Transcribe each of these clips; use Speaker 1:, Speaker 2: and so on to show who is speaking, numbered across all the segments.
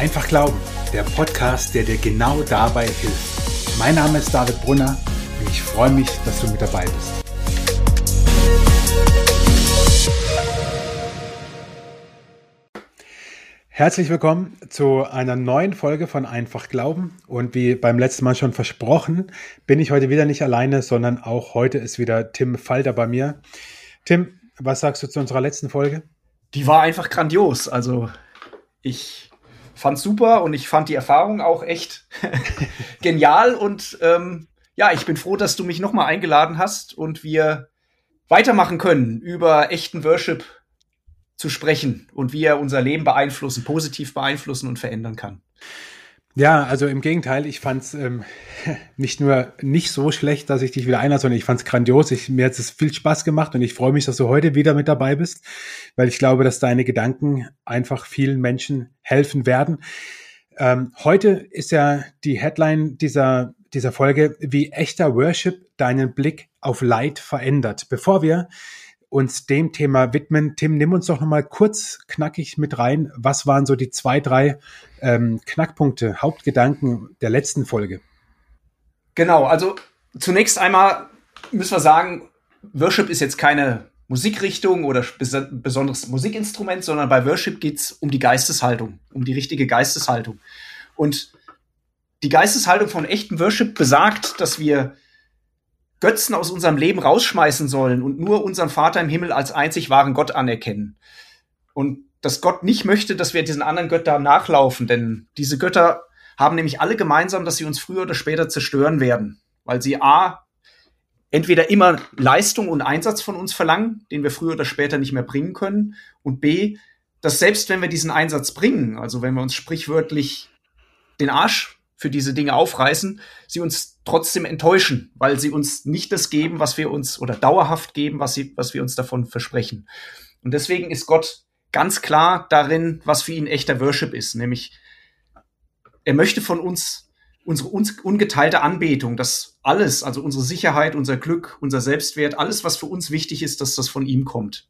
Speaker 1: Einfach Glauben, der Podcast, der dir genau dabei hilft. Mein Name ist David Brunner und ich freue mich, dass du mit dabei bist. Herzlich willkommen zu einer neuen Folge von Einfach Glauben. Und wie beim letzten Mal schon versprochen, bin ich heute wieder nicht alleine, sondern auch heute ist wieder Tim Falter bei mir. Tim, was sagst du zu unserer letzten Folge?
Speaker 2: Die war einfach grandios. Also ich fand super und ich fand die Erfahrung auch echt genial. Und ähm, ja, ich bin froh, dass du mich nochmal eingeladen hast und wir weitermachen können über echten Worship zu sprechen und wie er unser Leben beeinflussen, positiv beeinflussen und verändern kann.
Speaker 1: Ja, also im Gegenteil, ich fand es ähm, nicht nur nicht so schlecht, dass ich dich wieder einlade, sondern ich fand es grandios. Ich, mir hat es viel Spaß gemacht und ich freue mich, dass du heute wieder mit dabei bist, weil ich glaube, dass deine Gedanken einfach vielen Menschen helfen werden. Ähm, heute ist ja die Headline dieser, dieser Folge, wie echter Worship deinen Blick auf Leid verändert. Bevor wir uns dem Thema widmen. Tim, nimm uns doch nochmal kurz knackig mit rein. Was waren so die zwei, drei ähm, Knackpunkte, Hauptgedanken der letzten Folge?
Speaker 2: Genau, also zunächst einmal müssen wir sagen, Worship ist jetzt keine Musikrichtung oder besonderes Musikinstrument, sondern bei Worship geht's um die Geisteshaltung, um die richtige Geisteshaltung. Und die Geisteshaltung von echten Worship besagt, dass wir Götzen aus unserem Leben rausschmeißen sollen und nur unseren Vater im Himmel als einzig wahren Gott anerkennen. Und dass Gott nicht möchte, dass wir diesen anderen Göttern nachlaufen, denn diese Götter haben nämlich alle gemeinsam, dass sie uns früher oder später zerstören werden, weil sie a entweder immer Leistung und Einsatz von uns verlangen, den wir früher oder später nicht mehr bringen können, und b, dass selbst wenn wir diesen Einsatz bringen, also wenn wir uns sprichwörtlich den Arsch für diese Dinge aufreißen, sie uns trotzdem enttäuschen, weil sie uns nicht das geben, was wir uns oder dauerhaft geben, was, sie, was wir uns davon versprechen. Und deswegen ist Gott ganz klar darin, was für ihn echter Worship ist, nämlich er möchte von uns unsere ungeteilte Anbetung, dass alles, also unsere Sicherheit, unser Glück, unser Selbstwert, alles, was für uns wichtig ist, dass das von ihm kommt.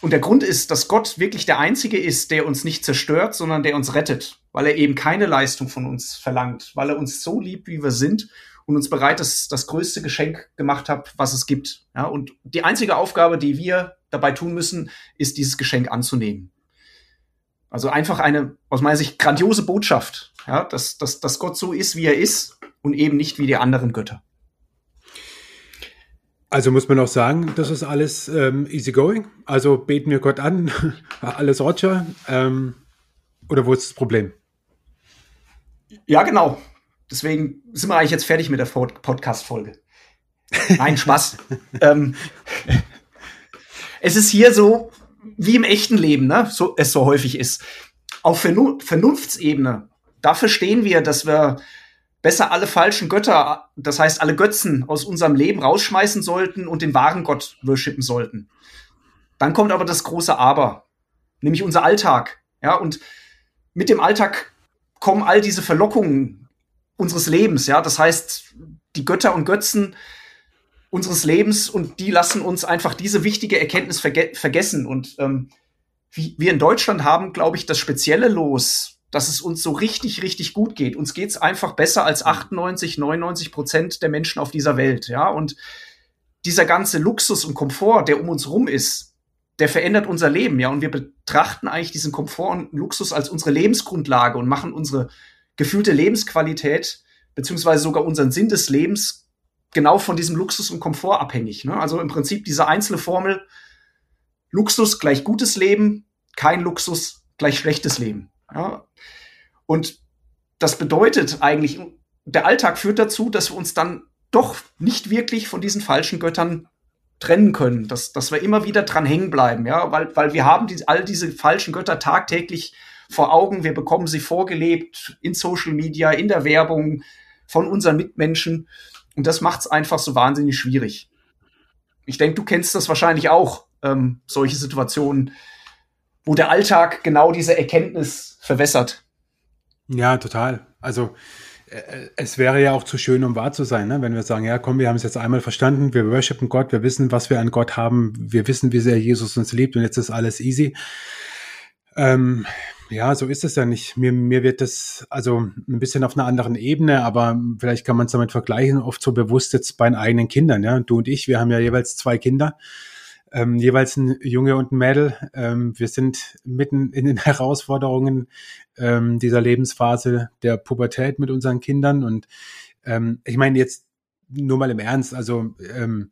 Speaker 2: Und der Grund ist, dass Gott wirklich der Einzige ist, der uns nicht zerstört, sondern der uns rettet, weil er eben keine Leistung von uns verlangt, weil er uns so liebt, wie wir sind und uns bereit das, das größte Geschenk gemacht hat, was es gibt. Ja, und die einzige Aufgabe, die wir dabei tun müssen, ist, dieses Geschenk anzunehmen. Also einfach eine, aus meiner Sicht, grandiose Botschaft, ja, dass, dass, dass Gott so ist, wie er ist und eben nicht wie die anderen Götter.
Speaker 1: Also muss man auch sagen, das ist alles ähm, easy going. Also beten wir Gott an, alles Roger. Ähm, oder wo ist das Problem?
Speaker 2: Ja, genau. Deswegen sind wir eigentlich jetzt fertig mit der Podcast-Folge. Nein, Spaß. ähm, es ist hier so, wie im echten Leben, ne? so, es so häufig ist. Auf Vernunftsebene, da verstehen wir, dass wir besser alle falschen Götter, das heißt alle Götzen aus unserem Leben rausschmeißen sollten und den wahren Gott worshipen sollten. Dann kommt aber das große Aber, nämlich unser Alltag. Ja, und mit dem Alltag kommen all diese Verlockungen unseres Lebens. Ja, das heißt, die Götter und Götzen unseres Lebens und die lassen uns einfach diese wichtige Erkenntnis verge vergessen. Und ähm, wir in Deutschland haben, glaube ich, das spezielle Los, dass es uns so richtig, richtig gut geht. Uns geht's einfach besser als 98, 99 Prozent der Menschen auf dieser Welt, ja. Und dieser ganze Luxus und Komfort, der um uns rum ist, der verändert unser Leben, ja. Und wir betrachten eigentlich diesen Komfort und Luxus als unsere Lebensgrundlage und machen unsere gefühlte Lebensqualität beziehungsweise sogar unseren Sinn des Lebens genau von diesem Luxus und Komfort abhängig. Ne? Also im Prinzip diese einzelne Formel Luxus gleich gutes Leben, kein Luxus gleich schlechtes Leben. Ja? Und das bedeutet eigentlich, der Alltag führt dazu, dass wir uns dann doch nicht wirklich von diesen falschen Göttern trennen können, dass, dass wir immer wieder dran hängen bleiben, ja, weil, weil wir haben die, all diese falschen Götter tagtäglich vor Augen, wir bekommen sie vorgelebt in Social Media, in der Werbung, von unseren Mitmenschen und das macht es einfach so wahnsinnig schwierig. Ich denke, du kennst das wahrscheinlich auch, ähm, solche Situationen, wo der Alltag genau diese Erkenntnis verwässert.
Speaker 1: Ja, total. Also es wäre ja auch zu schön, um wahr zu sein, ne? wenn wir sagen, ja, komm, wir haben es jetzt einmal verstanden, wir worshipen Gott, wir wissen, was wir an Gott haben, wir wissen, wie sehr Jesus uns liebt und jetzt ist alles easy. Ähm, Ja, so ist es ja nicht. Mir, mir wird das also ein bisschen auf einer anderen Ebene, aber vielleicht kann man es damit vergleichen, oft so bewusst jetzt bei den eigenen Kindern. Ja, du und ich, wir haben ja jeweils zwei Kinder, ähm, jeweils ein Junge und ein Mädel. Ähm, wir sind mitten in den Herausforderungen ähm, dieser Lebensphase der Pubertät mit unseren Kindern. Und ähm, ich meine jetzt nur mal im Ernst, also ähm,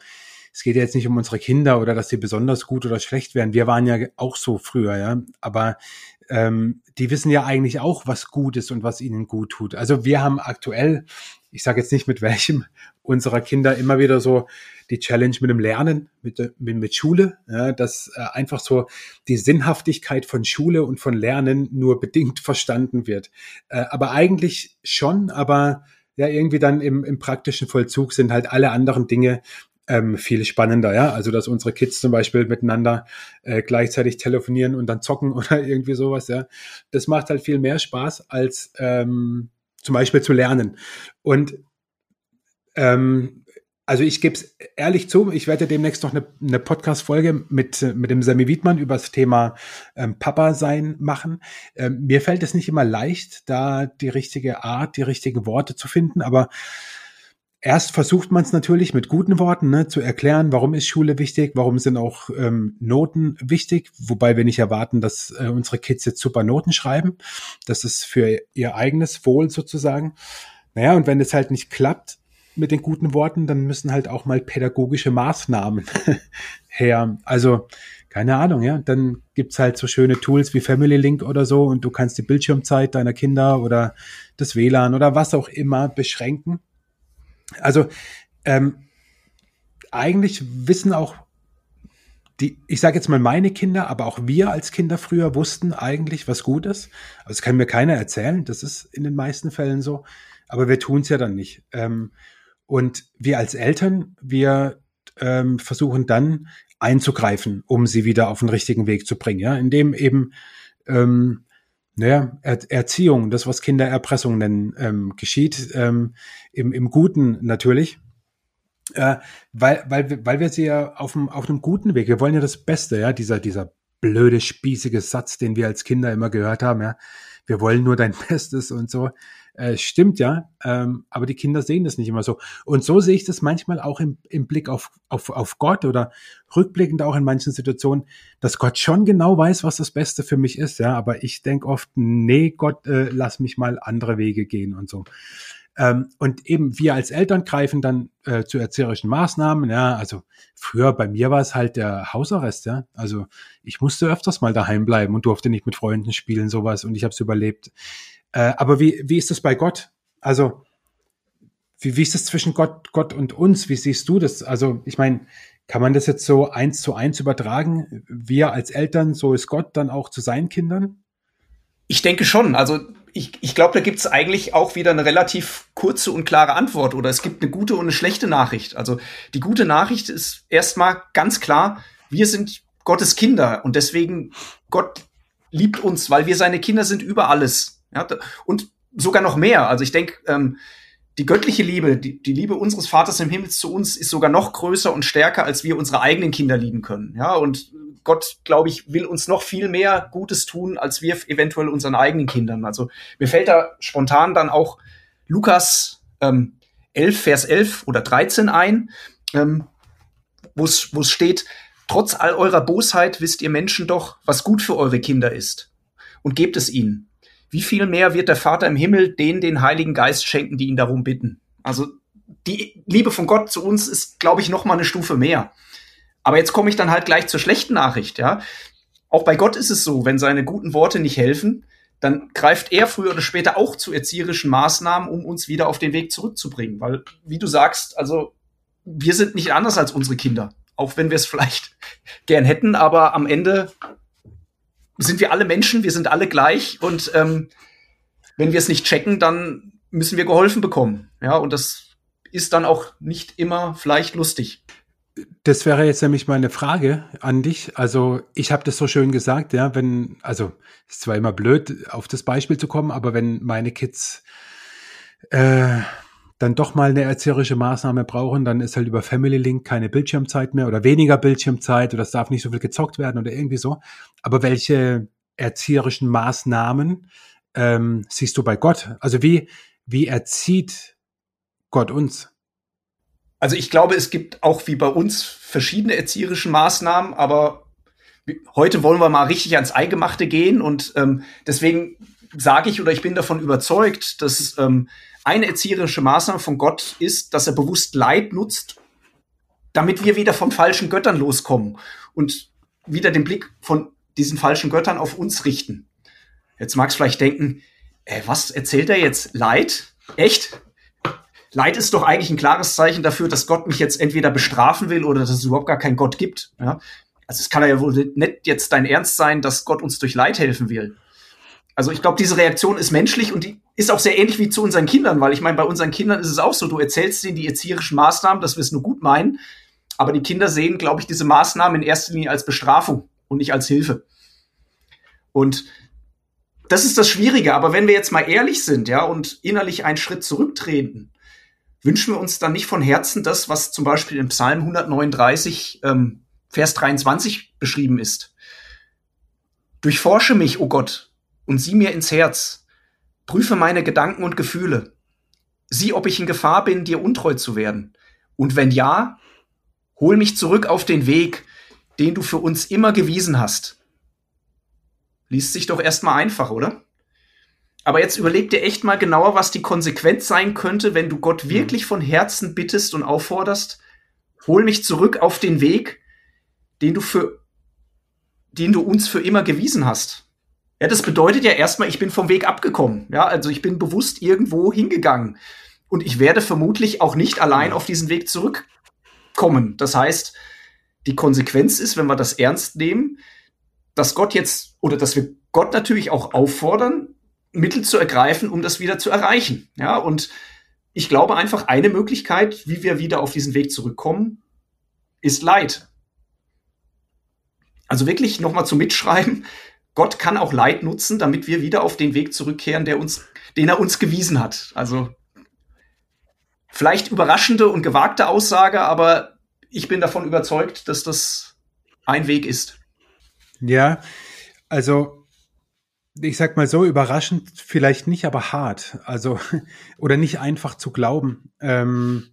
Speaker 1: es geht ja jetzt nicht um unsere Kinder oder dass sie besonders gut oder schlecht werden. Wir waren ja auch so früher, ja. Aber ähm, die wissen ja eigentlich auch, was gut ist und was ihnen gut tut. Also wir haben aktuell, ich sage jetzt nicht mit welchem unserer Kinder, immer wieder so die Challenge mit dem Lernen, mit, mit, mit Schule, ja, dass äh, einfach so die Sinnhaftigkeit von Schule und von Lernen nur bedingt verstanden wird. Äh, aber eigentlich schon, aber ja, irgendwie dann im, im praktischen Vollzug sind halt alle anderen Dinge ähm, viel spannender, ja. Also dass unsere Kids zum Beispiel miteinander äh, gleichzeitig telefonieren und dann zocken oder irgendwie sowas, ja. Das macht halt viel mehr Spaß als ähm, zum Beispiel zu lernen. Und ähm, also ich gebe es ehrlich zu, ich werde demnächst noch eine, eine Podcast-Folge mit, mit dem Sammy Wiedmann über das Thema ähm, Papa sein machen. Ähm, mir fällt es nicht immer leicht, da die richtige Art, die richtigen Worte zu finden, aber erst versucht man es natürlich mit guten Worten ne, zu erklären, warum ist Schule wichtig, warum sind auch ähm, Noten wichtig, wobei wir nicht erwarten, dass äh, unsere Kids jetzt super Noten schreiben. Das ist für ihr eigenes Wohl sozusagen. Naja, und wenn es halt nicht klappt mit den guten Worten, dann müssen halt auch mal pädagogische Maßnahmen her. Also, keine Ahnung, ja. Dann gibt's halt so schöne Tools wie Family Link oder so und du kannst die Bildschirmzeit deiner Kinder oder das WLAN oder was auch immer beschränken also ähm, eigentlich wissen auch die, ich sage jetzt mal meine Kinder, aber auch wir als Kinder früher wussten eigentlich, was gut ist. Also das kann mir keiner erzählen, das ist in den meisten Fällen so, aber wir tun es ja dann nicht. Ähm, und wir als Eltern, wir ähm, versuchen dann einzugreifen, um sie wieder auf den richtigen Weg zu bringen, ja, indem eben ähm, naja, er Erziehung, das, was Kinder Erpressung nennen, ähm, geschieht, ähm, im, im Guten natürlich. Äh, weil, weil, weil wir sie ja auf, dem, auf einem guten Weg, wir wollen ja das Beste, ja, dieser, dieser blöde, spießige Satz, den wir als Kinder immer gehört haben, ja, wir wollen nur dein Bestes und so. Äh, stimmt ja, ähm, aber die Kinder sehen das nicht immer so. Und so sehe ich das manchmal auch im, im Blick auf, auf, auf Gott oder rückblickend auch in manchen Situationen, dass Gott schon genau weiß, was das Beste für mich ist, ja, aber ich denke oft, nee, Gott, äh, lass mich mal andere Wege gehen und so. Ähm, und eben wir als Eltern greifen dann äh, zu erzieherischen Maßnahmen. Ja, also früher bei mir war es halt der Hausarrest. Ja, also ich musste öfters mal daheim bleiben und durfte nicht mit Freunden spielen sowas und ich habe es überlebt. Äh, aber wie, wie ist das bei Gott? Also, wie, wie ist das zwischen Gott, Gott und uns? Wie siehst du das? Also, ich meine, kann man das jetzt so eins zu eins übertragen? Wir als Eltern, so ist Gott dann auch zu seinen Kindern?
Speaker 2: Ich denke schon. Also ich, ich glaube, da gibt es eigentlich auch wieder eine relativ kurze und klare Antwort oder es gibt eine gute und eine schlechte Nachricht. Also die gute Nachricht ist erstmal ganz klar, wir sind Gottes Kinder und deswegen Gott liebt uns, weil wir seine Kinder sind über alles. Ja, und sogar noch mehr. Also ich denke, ähm, die göttliche Liebe, die, die Liebe unseres Vaters im Himmel zu uns ist sogar noch größer und stärker, als wir unsere eigenen Kinder lieben können. Ja, und Gott, glaube ich, will uns noch viel mehr Gutes tun, als wir eventuell unseren eigenen Kindern. Also mir fällt da spontan dann auch Lukas ähm, 11, Vers 11 oder 13 ein, ähm, wo es steht, trotz all eurer Bosheit wisst ihr Menschen doch, was gut für eure Kinder ist und gebt es ihnen wie viel mehr wird der Vater im Himmel denen den Heiligen Geist schenken, die ihn darum bitten? Also die Liebe von Gott zu uns ist, glaube ich, noch mal eine Stufe mehr. Aber jetzt komme ich dann halt gleich zur schlechten Nachricht, ja. Auch bei Gott ist es so, wenn seine guten Worte nicht helfen, dann greift er früher oder später auch zu erzieherischen Maßnahmen, um uns wieder auf den Weg zurückzubringen. Weil, wie du sagst, also wir sind nicht anders als unsere Kinder. Auch wenn wir es vielleicht gern hätten, aber am Ende sind wir alle Menschen, wir sind alle gleich und ähm, wenn wir es nicht checken, dann müssen wir geholfen bekommen. Ja, und das ist dann auch nicht immer vielleicht lustig.
Speaker 1: Das wäre jetzt nämlich meine Frage an dich. Also ich habe das so schön gesagt, ja, wenn, also ist zwar immer blöd, auf das Beispiel zu kommen, aber wenn meine Kids äh, dann doch mal eine erzieherische Maßnahme brauchen, dann ist halt über Family Link keine Bildschirmzeit mehr oder weniger Bildschirmzeit oder es darf nicht so viel gezockt werden oder irgendwie so. Aber welche erzieherischen Maßnahmen ähm, siehst du bei Gott? Also wie, wie erzieht Gott uns?
Speaker 2: Also ich glaube, es gibt auch wie bei uns verschiedene erzieherische Maßnahmen, aber heute wollen wir mal richtig ans Eingemachte gehen und ähm, deswegen sage ich oder ich bin davon überzeugt, dass ähm, eine erzieherische Maßnahme von Gott ist, dass er bewusst Leid nutzt, damit wir wieder von falschen Göttern loskommen und wieder den Blick von diesen falschen Göttern auf uns richten. Jetzt magst du vielleicht denken, äh, was erzählt er jetzt? Leid? Echt? Leid ist doch eigentlich ein klares Zeichen dafür, dass Gott mich jetzt entweder bestrafen will oder dass es überhaupt gar keinen Gott gibt. Ja? Also es kann ja wohl nicht jetzt dein Ernst sein, dass Gott uns durch Leid helfen will. Also ich glaube, diese Reaktion ist menschlich und die ist auch sehr ähnlich wie zu unseren Kindern, weil ich meine, bei unseren Kindern ist es auch so, du erzählst ihnen die erzieherischen Maßnahmen, dass wir es nur gut meinen, aber die Kinder sehen, glaube ich, diese Maßnahmen in erster Linie als Bestrafung und nicht als Hilfe. Und das ist das Schwierige, aber wenn wir jetzt mal ehrlich sind, ja, und innerlich einen Schritt zurücktreten, wünschen wir uns dann nicht von Herzen das, was zum Beispiel im Psalm 139, ähm, Vers 23 beschrieben ist. Durchforsche mich, o oh Gott, und sieh mir ins Herz. Prüfe meine Gedanken und Gefühle. Sieh, ob ich in Gefahr bin, dir untreu zu werden. Und wenn ja, hol mich zurück auf den Weg, den du für uns immer gewiesen hast. Liest sich doch erstmal einfach, oder? Aber jetzt überleg dir echt mal genauer, was die Konsequenz sein könnte, wenn du Gott mhm. wirklich von Herzen bittest und aufforderst, hol mich zurück auf den Weg, den du für, den du uns für immer gewiesen hast. Ja, das bedeutet ja erstmal, ich bin vom Weg abgekommen. Ja, also ich bin bewusst irgendwo hingegangen. Und ich werde vermutlich auch nicht allein auf diesen Weg zurückkommen. Das heißt, die Konsequenz ist, wenn wir das ernst nehmen, dass Gott jetzt oder dass wir Gott natürlich auch auffordern, Mittel zu ergreifen, um das wieder zu erreichen. Ja, und ich glaube einfach, eine Möglichkeit, wie wir wieder auf diesen Weg zurückkommen, ist Leid. Also wirklich nochmal zu mitschreiben, Gott kann auch Leid nutzen, damit wir wieder auf den Weg zurückkehren, der uns, den er uns gewiesen hat. Also vielleicht überraschende und gewagte Aussage, aber ich bin davon überzeugt, dass das ein Weg ist.
Speaker 1: Ja, also ich sag mal so, überraschend vielleicht nicht, aber hart. Also, oder nicht einfach zu glauben. Ähm,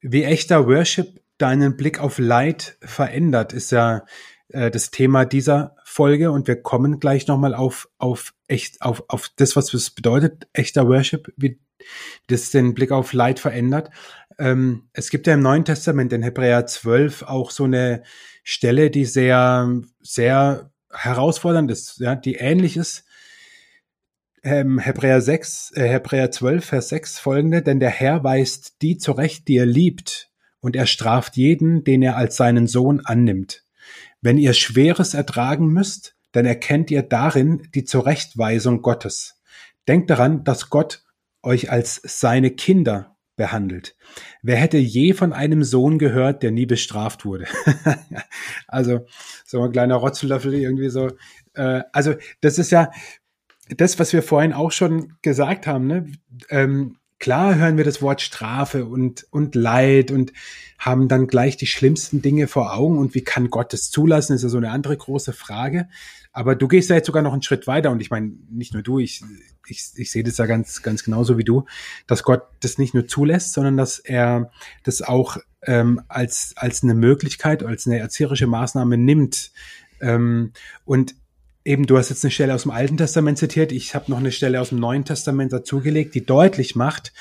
Speaker 1: wie echter Worship deinen Blick auf Leid verändert, ist ja äh, das Thema dieser Folge und wir kommen gleich nochmal auf, auf echt, auf, auf das, was es bedeutet, echter Worship, wie das den Blick auf Leid verändert. Ähm, es gibt ja im Neuen Testament in Hebräer 12 auch so eine Stelle, die sehr, sehr herausfordernd ist, ja, die ähnlich ist. Ähm, Hebräer 6, äh, Hebräer 12, Vers 6 folgende, denn der Herr weist die zurecht, die er liebt, und er straft jeden, den er als seinen Sohn annimmt. Wenn ihr Schweres ertragen müsst, dann erkennt ihr darin die Zurechtweisung Gottes. Denkt daran, dass Gott euch als seine Kinder behandelt. Wer hätte je von einem Sohn gehört, der nie bestraft wurde? also so ein kleiner Rotzlöffel irgendwie so. Äh, also das ist ja das, was wir vorhin auch schon gesagt haben. Ne? Ähm, klar hören wir das Wort Strafe und, und Leid und haben dann gleich die schlimmsten Dinge vor Augen. Und wie kann Gott das zulassen, ist ja so eine andere große Frage. Aber du gehst ja jetzt sogar noch einen Schritt weiter. Und ich meine, nicht nur du, ich, ich, ich sehe das ja ganz, ganz genauso wie du, dass Gott das nicht nur zulässt, sondern dass er das auch ähm, als, als eine Möglichkeit, als eine erzieherische Maßnahme nimmt. Ähm, und eben, du hast jetzt eine Stelle aus dem Alten Testament zitiert, ich habe noch eine Stelle aus dem Neuen Testament dazugelegt, die deutlich macht,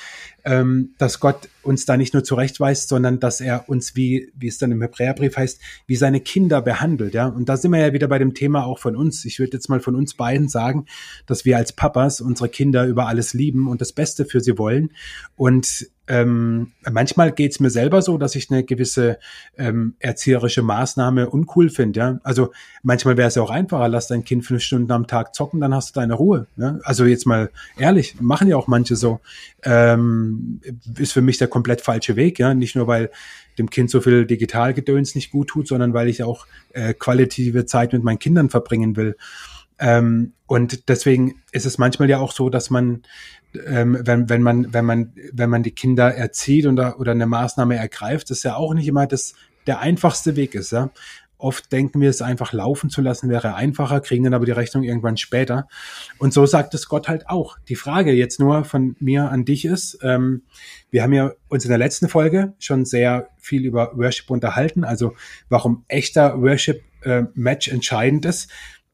Speaker 1: ähm, dass Gott uns da nicht nur zurechtweist, sondern dass er uns, wie, wie es dann im Hebräerbrief heißt, wie seine Kinder behandelt. Ja? Und da sind wir ja wieder bei dem Thema auch von uns. Ich würde jetzt mal von uns beiden sagen, dass wir als Papas unsere Kinder über alles lieben und das Beste für sie wollen. Und ähm, manchmal geht's mir selber so, dass ich eine gewisse ähm, erzieherische Maßnahme uncool finde. Ja? Also manchmal wäre es ja auch einfacher, lass dein Kind fünf Stunden am Tag zocken, dann hast du deine Ruhe. Ja? Also jetzt mal ehrlich, machen ja auch manche so. Ähm, ist für mich der komplett falsche Weg. Ja, Nicht nur, weil dem Kind so viel Digitalgedöns nicht gut tut, sondern weil ich auch äh, qualitative Zeit mit meinen Kindern verbringen will. Ähm, und deswegen ist es manchmal ja auch so, dass man ähm, wenn, wenn man, wenn man, wenn man die Kinder erzieht oder, oder eine Maßnahme ergreift, das ja auch nicht immer das, der einfachste Weg ist, ja. Oft denken wir, es einfach laufen zu lassen wäre einfacher, kriegen dann aber die Rechnung irgendwann später. Und so sagt es Gott halt auch. Die Frage jetzt nur von mir an dich ist, ähm, wir haben ja uns in der letzten Folge schon sehr viel über Worship unterhalten, also warum echter Worship äh, entscheidend ist.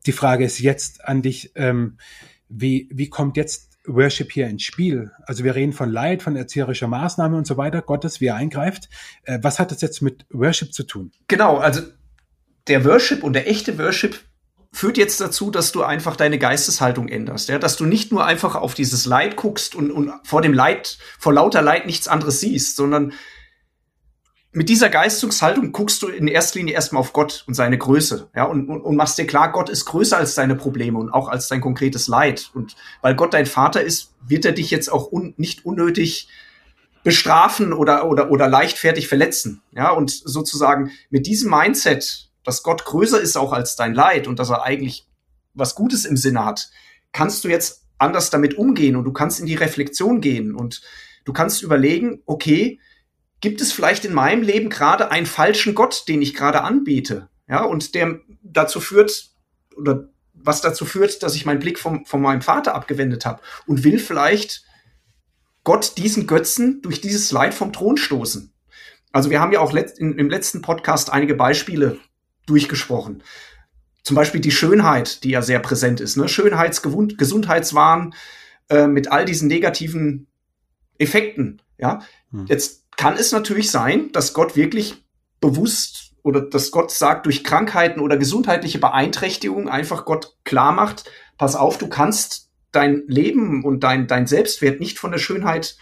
Speaker 1: Die Frage ist jetzt an dich, ähm, wie, wie kommt jetzt Worship hier ins Spiel? Also wir reden von Leid, von erzieherischer Maßnahme und so weiter, Gottes, wie er eingreift. Äh, was hat das jetzt mit Worship zu tun?
Speaker 2: Genau, also der Worship und der echte Worship führt jetzt dazu, dass du einfach deine Geisteshaltung änderst, ja, dass du nicht nur einfach auf dieses Leid guckst und, und vor dem Leid, vor lauter Leid nichts anderes siehst, sondern mit dieser Geistungshaltung guckst du in erster Linie erstmal auf Gott und seine Größe, ja, und, und, und machst dir klar, Gott ist größer als deine Probleme und auch als dein konkretes Leid. Und weil Gott dein Vater ist, wird er dich jetzt auch un, nicht unnötig bestrafen oder, oder, oder leichtfertig verletzen, ja, und sozusagen mit diesem Mindset, dass Gott größer ist auch als dein Leid und dass er eigentlich was Gutes im Sinne hat, kannst du jetzt anders damit umgehen und du kannst in die Reflexion gehen und du kannst überlegen, okay, gibt es vielleicht in meinem Leben gerade einen falschen Gott, den ich gerade anbete? Ja, und der dazu führt, oder was dazu führt, dass ich meinen Blick vom, von meinem Vater abgewendet habe und will vielleicht Gott diesen Götzen durch dieses Leid vom Thron stoßen. Also wir haben ja auch let in, im letzten Podcast einige Beispiele durchgesprochen. Zum Beispiel die Schönheit, die ja sehr präsent ist. Ne? Schönheitsgesundheitswahn Gesundheitswahn äh, mit all diesen negativen Effekten. Ja, hm. jetzt kann es natürlich sein, dass Gott wirklich bewusst oder dass Gott sagt, durch Krankheiten oder gesundheitliche Beeinträchtigungen einfach Gott klar macht, pass auf, du kannst dein Leben und dein, dein Selbstwert nicht von der Schönheit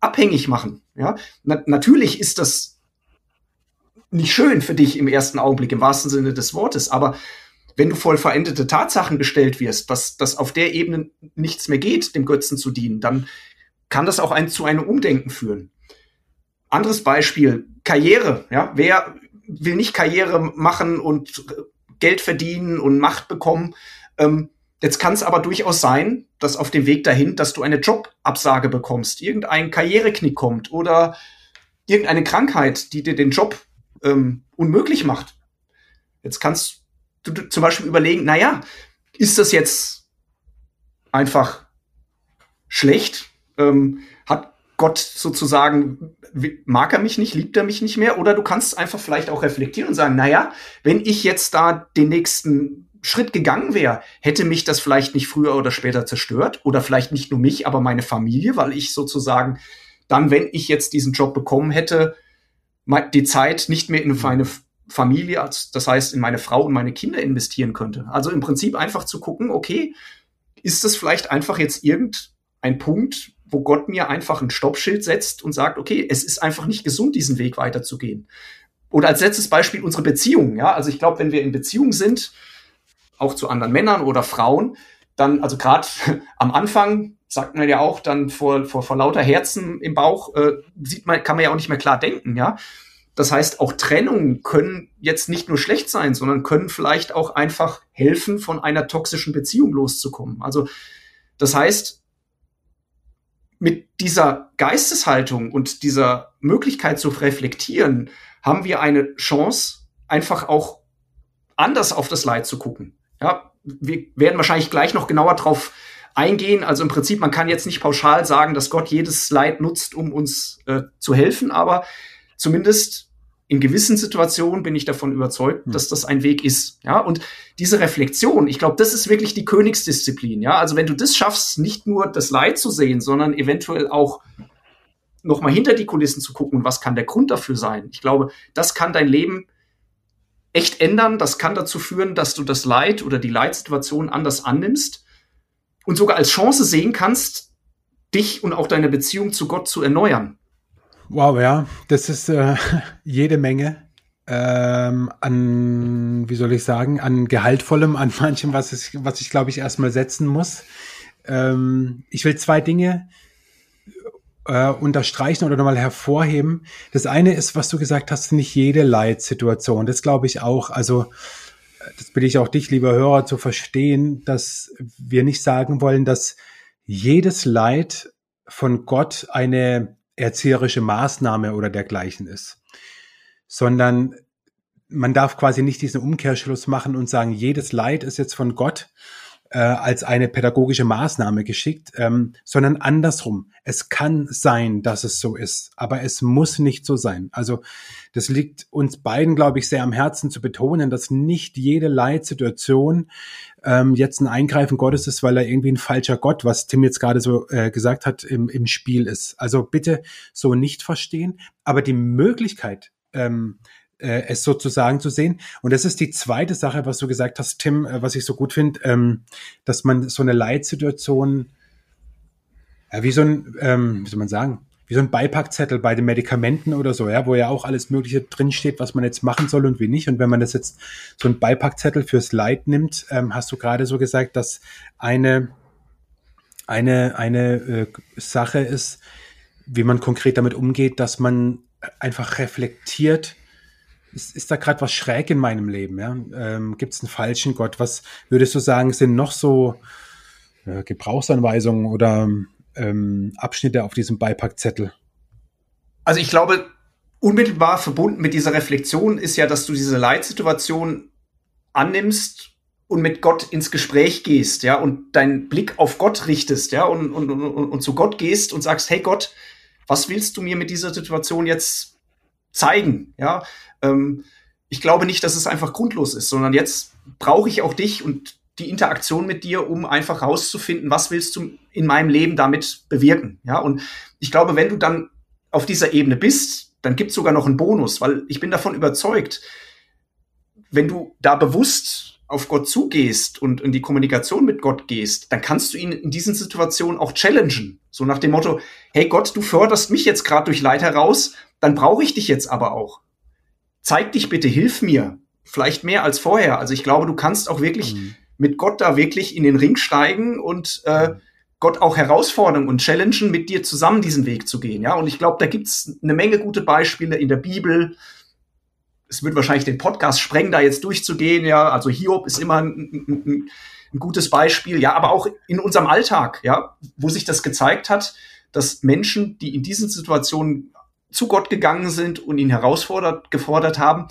Speaker 2: abhängig machen. Ja, Na, natürlich ist das nicht schön für dich im ersten Augenblick, im wahrsten Sinne des Wortes, aber wenn du voll veränderte Tatsachen gestellt wirst, dass, dass auf der Ebene nichts mehr geht, dem Götzen zu dienen, dann kann das auch ein, zu einem Umdenken führen. Anderes Beispiel, Karriere. Ja, wer will nicht Karriere machen und Geld verdienen und Macht bekommen? Ähm, jetzt kann es aber durchaus sein, dass auf dem Weg dahin, dass du eine Jobabsage bekommst, irgendein Karriereknick kommt oder irgendeine Krankheit, die dir den Job ähm, unmöglich macht. Jetzt kannst du zum Beispiel überlegen, na ja, ist das jetzt einfach schlecht? Ähm, hat Gott sozusagen, mag er mich nicht, liebt er mich nicht mehr? Oder du kannst einfach vielleicht auch reflektieren und sagen, naja, wenn ich jetzt da den nächsten Schritt gegangen wäre, hätte mich das vielleicht nicht früher oder später zerstört oder vielleicht nicht nur mich, aber meine Familie, weil ich sozusagen dann, wenn ich jetzt diesen Job bekommen hätte, die Zeit nicht mehr in meine Familie, das heißt in meine Frau und meine Kinder investieren könnte. Also im Prinzip einfach zu gucken, okay, ist das vielleicht einfach jetzt irgendein Punkt, wo Gott mir einfach ein Stoppschild setzt und sagt, okay, es ist einfach nicht gesund, diesen Weg weiterzugehen. Oder als letztes Beispiel unsere Beziehungen. Ja, also ich glaube, wenn wir in Beziehung sind, auch zu anderen Männern oder Frauen, dann, also gerade am Anfang sagt man ja auch, dann vor, vor, vor lauter Herzen im Bauch äh, sieht man, kann man ja auch nicht mehr klar denken, ja. Das heißt, auch Trennungen können jetzt nicht nur schlecht sein, sondern können vielleicht auch einfach helfen, von einer toxischen Beziehung loszukommen. Also das heißt, mit dieser Geisteshaltung und dieser Möglichkeit zu reflektieren, haben wir eine Chance, einfach auch anders auf das Leid zu gucken. Ja, wir werden wahrscheinlich gleich noch genauer drauf eingehen. Also im Prinzip, man kann jetzt nicht pauschal sagen, dass Gott jedes Leid nutzt, um uns äh, zu helfen, aber zumindest in gewissen Situationen bin ich davon überzeugt, hm. dass das ein Weg ist. Ja, und diese Reflexion, ich glaube, das ist wirklich die Königsdisziplin. Ja, also wenn du das schaffst, nicht nur das Leid zu sehen, sondern eventuell auch noch mal hinter die Kulissen zu gucken, was kann der Grund dafür sein? Ich glaube, das kann dein Leben echt ändern. Das kann dazu führen, dass du das Leid oder die Leitsituation anders annimmst und sogar als Chance sehen kannst, dich und auch deine Beziehung zu Gott zu erneuern.
Speaker 1: Wow, ja, das ist äh, jede Menge ähm, an, wie soll ich sagen, an Gehaltvollem, an manchem, was, es, was ich, glaube ich, erstmal setzen muss. Ähm, ich will zwei Dinge äh, unterstreichen oder nochmal hervorheben. Das eine ist, was du gesagt hast, nicht jede Leitsituation. Das glaube ich auch. Also, das bitte ich auch dich, lieber Hörer, zu verstehen, dass wir nicht sagen wollen, dass jedes Leid von Gott eine erzieherische Maßnahme oder dergleichen ist, sondern man darf quasi nicht diesen Umkehrschluss machen und sagen, jedes Leid ist jetzt von Gott äh, als eine pädagogische Maßnahme geschickt, ähm, sondern andersrum. Es kann sein, dass es so ist, aber es muss nicht so sein. Also das liegt uns beiden, glaube ich, sehr am Herzen zu betonen, dass nicht jede Leitsituation ähm, jetzt ein Eingreifen Gottes ist, weil er irgendwie ein falscher Gott, was Tim jetzt gerade so äh, gesagt hat, im, im Spiel ist. Also bitte so nicht verstehen, aber die Möglichkeit, ähm, äh, es sozusagen zu sehen. Und das ist die zweite Sache, was du gesagt hast, Tim, äh, was ich so gut finde, ähm, dass man so eine Leitsituation, ja, wie so ein, ähm, wie soll man sagen, wie so ein Beipackzettel bei den Medikamenten oder so, ja, wo ja auch alles Mögliche drinsteht, was man jetzt machen soll und wie nicht. Und wenn man das jetzt so ein Beipackzettel fürs Leid nimmt, ähm, hast du gerade so gesagt, dass eine eine eine äh, Sache ist, wie man konkret damit umgeht, dass man einfach reflektiert, ist, ist da gerade was schräg in meinem Leben? Ja? Ähm, Gibt es einen falschen Gott? Was würdest du sagen, sind noch so äh, Gebrauchsanweisungen oder ähm, Abschnitte auf diesem Beipackzettel?
Speaker 2: Also ich glaube, unmittelbar verbunden mit dieser Reflexion ist ja, dass du diese Leitsituation annimmst und mit Gott ins Gespräch gehst, ja, und deinen Blick auf Gott richtest, ja, und, und, und, und zu Gott gehst und sagst, hey Gott, was willst du mir mit dieser Situation jetzt zeigen, ja? Ähm, ich glaube nicht, dass es einfach grundlos ist, sondern jetzt brauche ich auch dich und die Interaktion mit dir, um einfach rauszufinden, was willst du in meinem Leben damit bewirken. Ja, und ich glaube, wenn du dann auf dieser Ebene bist, dann gibt es sogar noch einen Bonus, weil ich bin davon überzeugt, wenn du da bewusst auf Gott zugehst und in die Kommunikation mit Gott gehst, dann kannst du ihn in diesen Situationen auch challengen. So nach dem Motto, hey Gott, du förderst mich jetzt gerade durch Leid heraus, dann brauche ich dich jetzt aber auch zeig dich bitte, hilf mir. Vielleicht mehr als vorher. Also ich glaube, du kannst auch wirklich mhm. mit Gott da wirklich in den Ring steigen und äh. Gott auch herausfordern und challengen, mit dir zusammen diesen Weg zu gehen. Ja, und ich glaube, da gibt's eine Menge gute Beispiele in der Bibel. Es wird wahrscheinlich den Podcast sprengen, da jetzt durchzugehen. Ja, also Hiob ist immer ein, ein, ein gutes Beispiel. Ja, aber auch in unserem Alltag, ja, wo sich das gezeigt hat, dass Menschen, die in diesen Situationen zu Gott gegangen sind und ihn herausfordert, gefordert haben,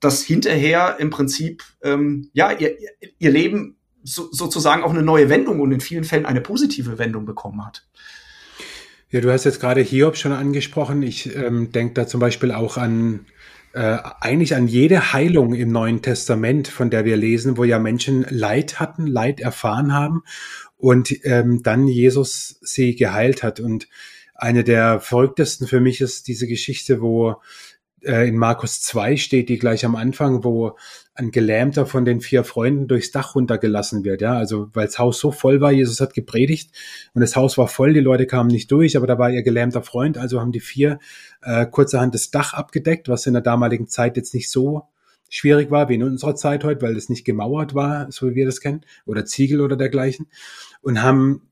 Speaker 2: dass hinterher im Prinzip ähm, ja ihr, ihr Leben so, sozusagen auch eine neue Wendung und in vielen Fällen eine positive Wendung bekommen hat.
Speaker 1: Ja, du hast jetzt gerade Hiob schon angesprochen. Ich ähm, denke da zum Beispiel auch an äh, eigentlich an jede Heilung im Neuen Testament, von der wir lesen, wo ja Menschen Leid hatten, Leid erfahren haben und ähm, dann Jesus sie geheilt hat. Und eine der verrücktesten für mich ist diese Geschichte, wo äh, in Markus 2 steht, die gleich am Anfang, wo ein Gelähmter von den vier Freunden durchs Dach runtergelassen wird. Ja, also weil das Haus so voll war, Jesus hat gepredigt und das Haus war voll, die Leute kamen nicht durch, aber da war ihr gelähmter Freund, also haben die vier äh, kurzerhand das Dach abgedeckt, was in der damaligen Zeit jetzt nicht so schwierig war wie in unserer Zeit heute, weil es nicht gemauert war, so wie wir das kennen, oder Ziegel oder dergleichen, und haben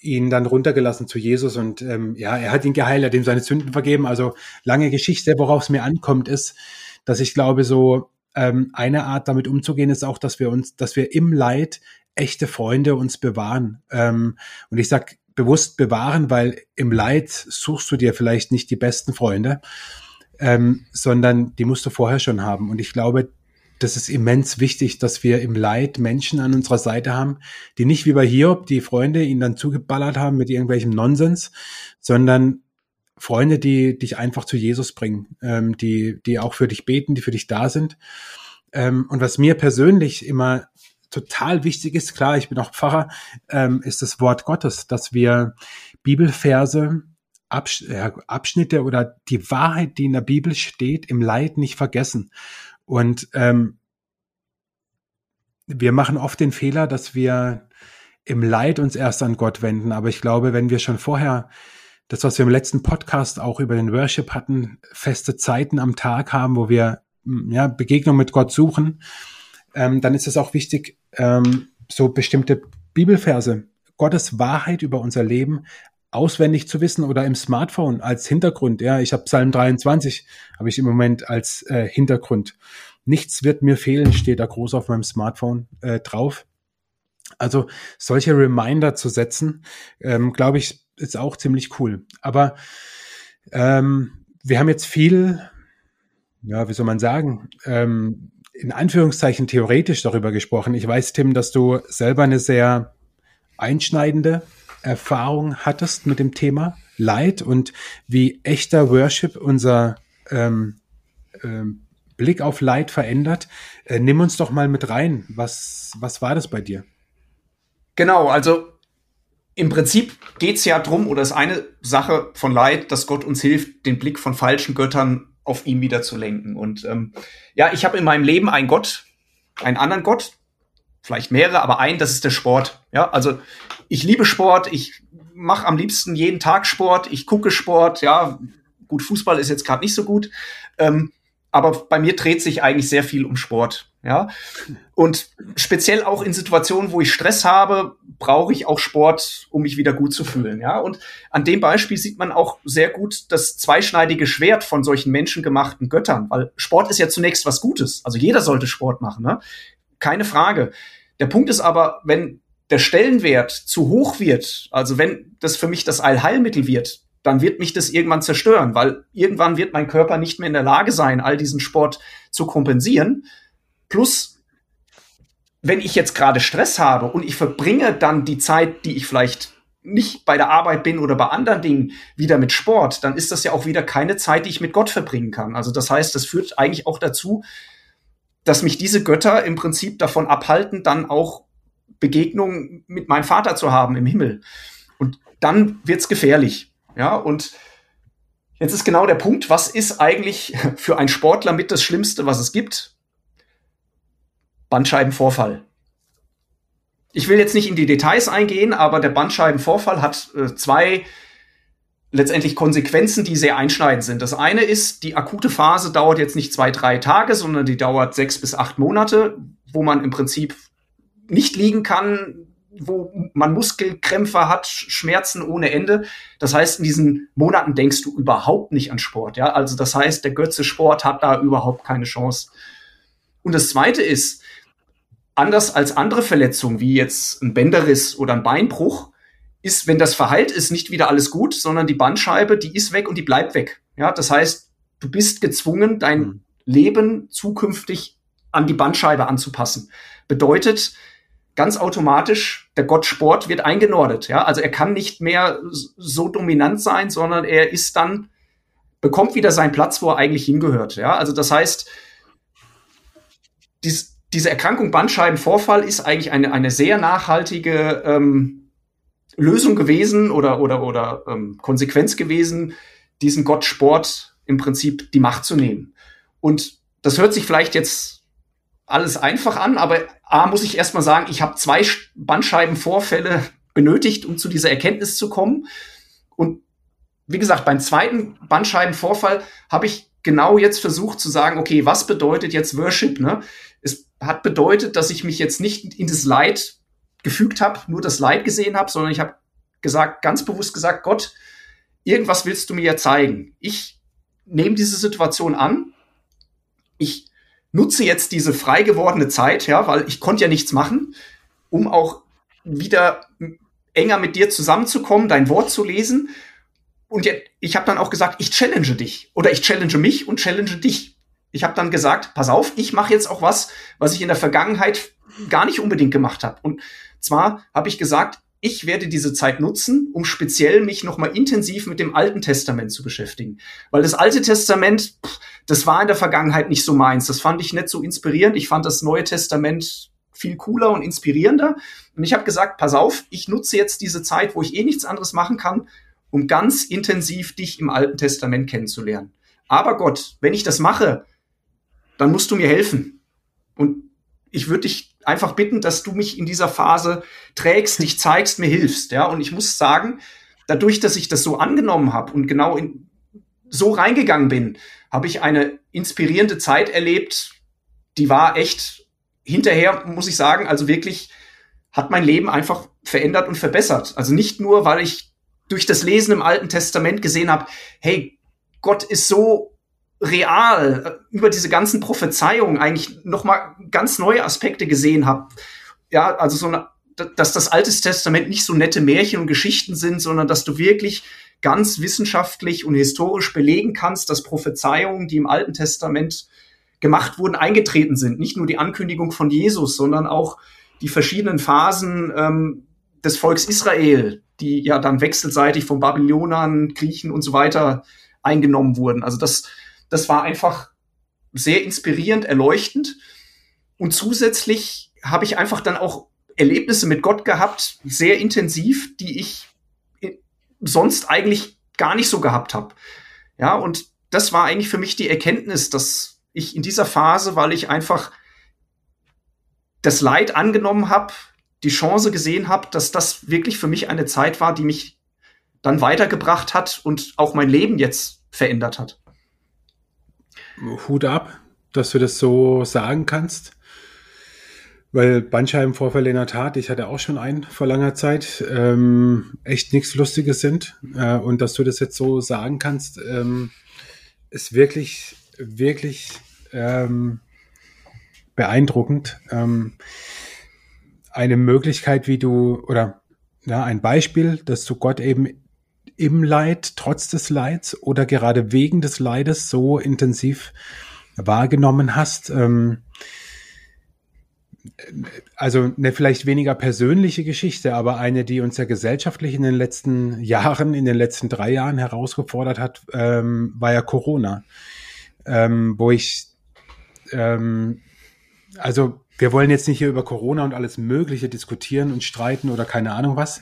Speaker 1: ihn dann runtergelassen zu Jesus und ähm, ja, er hat ihn geheilt, er hat ihm seine Sünden vergeben. Also lange Geschichte, worauf es mir ankommt, ist, dass ich glaube, so ähm, eine Art damit umzugehen ist auch, dass wir uns, dass wir im Leid echte Freunde uns bewahren. Ähm, und ich sag bewusst bewahren, weil im Leid suchst du dir vielleicht nicht die besten Freunde, ähm, sondern die musst du vorher schon haben. Und ich glaube, das ist immens wichtig, dass wir im Leid Menschen an unserer Seite haben, die nicht wie bei Hiob die Freunde ihn dann zugeballert haben mit irgendwelchem Nonsens, sondern Freunde, die dich einfach zu Jesus bringen, ähm, die, die auch für dich beten, die für dich da sind. Ähm, und was mir persönlich immer total wichtig ist, klar, ich bin auch Pfarrer, ähm, ist das Wort Gottes, dass wir Bibelverse, Absch Abschnitte oder die Wahrheit, die in der Bibel steht, im Leid nicht vergessen. Und ähm, wir machen oft den Fehler, dass wir im Leid uns erst an Gott wenden. Aber ich glaube, wenn wir schon vorher das, was wir im letzten Podcast auch über den Worship hatten, feste Zeiten am Tag haben, wo wir ja, Begegnung mit Gott suchen, ähm, dann ist es auch wichtig, ähm, so bestimmte Bibelverse, Gottes Wahrheit über unser Leben auswendig zu wissen oder im Smartphone als Hintergrund. Ja, ich habe Psalm 23, habe ich im Moment als äh, Hintergrund. Nichts wird mir fehlen, steht da groß auf meinem Smartphone äh, drauf. Also solche Reminder zu setzen, ähm, glaube ich, ist auch ziemlich cool. Aber ähm, wir haben jetzt viel ja, wie soll man sagen, ähm, in Anführungszeichen theoretisch darüber gesprochen. Ich weiß, Tim, dass du selber eine sehr einschneidende Erfahrung hattest mit dem Thema Leid und wie echter Worship unser ähm, ähm, Blick auf Leid verändert. Äh, nimm uns doch mal mit rein. Was, was war das bei dir?
Speaker 2: Genau, also im Prinzip geht's ja drum oder ist eine Sache von Leid, dass Gott uns hilft, den Blick von falschen Göttern auf ihn wieder zu lenken. Und ähm, ja, ich habe in meinem Leben einen Gott, einen anderen Gott, vielleicht mehrere, aber ein, das ist der Sport. Ja, also ich liebe Sport, ich mache am liebsten jeden Tag Sport, ich gucke Sport, ja, gut, Fußball ist jetzt gerade nicht so gut. Ähm, aber bei mir dreht sich eigentlich sehr viel um Sport. Ja, und speziell auch in Situationen, wo ich Stress habe, brauche ich auch Sport, um mich wieder gut zu fühlen. Ja, und an dem Beispiel sieht man auch sehr gut das zweischneidige Schwert von solchen menschengemachten Göttern, weil Sport ist ja zunächst was Gutes. Also jeder sollte Sport machen, ne? Keine Frage. Der Punkt ist aber, wenn der Stellenwert zu hoch wird, also wenn das für mich das Allheilmittel wird, dann wird mich das irgendwann zerstören, weil irgendwann wird mein Körper nicht mehr in der Lage sein, all diesen Sport zu kompensieren. Plus, wenn ich jetzt gerade Stress habe und ich verbringe dann die Zeit, die ich vielleicht nicht bei der Arbeit bin oder bei anderen Dingen wieder mit Sport, dann ist das ja auch wieder keine Zeit, die ich mit Gott verbringen kann. Also das heißt, das führt eigentlich auch dazu, dass mich diese Götter im Prinzip davon abhalten, dann auch Begegnungen mit meinem Vater zu haben im Himmel. Und dann wird's gefährlich. Ja, und jetzt ist genau der Punkt, was ist eigentlich für einen Sportler mit das Schlimmste, was es gibt? Bandscheibenvorfall. Ich will jetzt nicht in die Details eingehen, aber der Bandscheibenvorfall hat äh, zwei letztendlich Konsequenzen, die sehr einschneidend sind. Das eine ist, die akute Phase dauert jetzt nicht zwei, drei Tage, sondern die dauert sechs bis acht Monate, wo man im Prinzip nicht liegen kann, wo man Muskelkrämpfe hat, Schmerzen ohne Ende. Das heißt, in diesen Monaten denkst du überhaupt nicht an Sport. Ja, also das heißt, der Götze Sport hat da überhaupt keine Chance. Und das zweite ist, anders als andere Verletzungen, wie jetzt ein Bänderriss oder ein Beinbruch, ist, wenn das verheilt ist, nicht wieder alles gut, sondern die Bandscheibe, die ist weg und die bleibt weg. Ja, das heißt, du bist gezwungen, dein mhm. Leben zukünftig an die Bandscheibe anzupassen. Bedeutet, ganz automatisch, der Gott Sport wird eingenordet. Ja, also er kann nicht mehr so dominant sein, sondern er ist dann, bekommt wieder seinen Platz, wo er eigentlich hingehört. Ja, also das heißt, dies, diese Erkrankung Bandscheibenvorfall ist eigentlich eine, eine sehr nachhaltige ähm, Lösung gewesen oder, oder, oder ähm, Konsequenz gewesen, diesen Gott Sport im Prinzip die Macht zu nehmen. Und das hört sich vielleicht jetzt alles einfach an, aber A muss ich erstmal sagen, ich habe zwei Bandscheibenvorfälle benötigt, um zu dieser Erkenntnis zu kommen. Und wie gesagt, beim zweiten Bandscheibenvorfall habe ich genau jetzt versucht zu sagen, okay, was bedeutet jetzt Worship? Ne? Es hat bedeutet, dass ich mich jetzt nicht in das Leid gefügt habe, nur das Leid gesehen habe, sondern ich habe gesagt, ganz bewusst gesagt, Gott, irgendwas willst du mir ja zeigen. Ich nehme diese Situation an. Ich nutze jetzt diese frei gewordene Zeit, ja, weil ich konnte ja nichts machen, um auch wieder enger mit dir zusammenzukommen, dein Wort zu lesen. Und jetzt, ich habe dann auch gesagt, ich challenge dich oder ich challenge mich und challenge dich. Ich habe dann gesagt, pass auf, ich mache jetzt auch was, was ich in der Vergangenheit gar nicht unbedingt gemacht habe. Und zwar habe ich gesagt, ich werde diese Zeit nutzen, um speziell mich nochmal intensiv mit dem Alten Testament zu beschäftigen. Weil das Alte Testament, das war in der Vergangenheit nicht so meins. Das fand ich nicht so inspirierend. Ich fand das Neue Testament viel cooler und inspirierender. Und ich habe gesagt, pass auf, ich nutze jetzt diese Zeit, wo ich eh nichts anderes machen kann, um ganz intensiv dich im Alten Testament kennenzulernen. Aber Gott, wenn ich das mache, dann musst du mir helfen. Und ich würde dich einfach bitten, dass du mich in dieser Phase trägst, dich zeigst, mir hilfst. Ja, und ich muss sagen, dadurch, dass ich das so angenommen habe und genau in, so reingegangen bin, habe ich eine inspirierende Zeit erlebt. Die war echt hinterher, muss ich sagen, also wirklich hat mein Leben einfach verändert und verbessert. Also nicht nur, weil ich durch das Lesen im Alten Testament gesehen habe, hey, Gott ist so real äh, über diese ganzen Prophezeiungen eigentlich noch mal ganz neue Aspekte gesehen habe. Ja, also so eine, dass das Alte Testament nicht so nette Märchen und Geschichten sind, sondern dass du wirklich ganz wissenschaftlich und historisch belegen kannst, dass Prophezeiungen, die im Alten Testament gemacht wurden, eingetreten sind. Nicht nur die Ankündigung von Jesus, sondern auch die verschiedenen Phasen ähm, des Volks Israel, die ja dann wechselseitig von Babylonern, Griechen und so weiter eingenommen wurden. Also das, das war einfach sehr inspirierend, erleuchtend. Und zusätzlich habe ich einfach dann auch Erlebnisse mit Gott gehabt, sehr intensiv, die ich sonst eigentlich gar nicht so gehabt habe. Ja, und das war eigentlich für mich die Erkenntnis, dass ich in dieser Phase, weil ich einfach das Leid angenommen habe, die Chance gesehen habe, dass das wirklich für mich eine Zeit war, die mich dann weitergebracht hat und auch mein Leben jetzt verändert hat.
Speaker 1: Hut ab, dass du das so sagen kannst. Weil Bandscheibenvorfälle in der Tat, ich hatte auch schon einen vor langer Zeit, ähm, echt nichts Lustiges sind. Äh, und dass du das jetzt so sagen kannst, ähm, ist wirklich, wirklich ähm, beeindruckend. Ähm, eine Möglichkeit, wie du, oder ja, ein Beispiel, dass du Gott eben im Leid, trotz des Leids oder gerade wegen des Leides so intensiv wahrgenommen hast. Ähm, also eine vielleicht weniger persönliche Geschichte, aber eine, die uns ja gesellschaftlich in den letzten Jahren, in den letzten drei Jahren herausgefordert hat, ähm, war ja Corona, ähm, wo ich, ähm, also wir wollen jetzt nicht hier über Corona und alles Mögliche diskutieren und streiten oder keine Ahnung was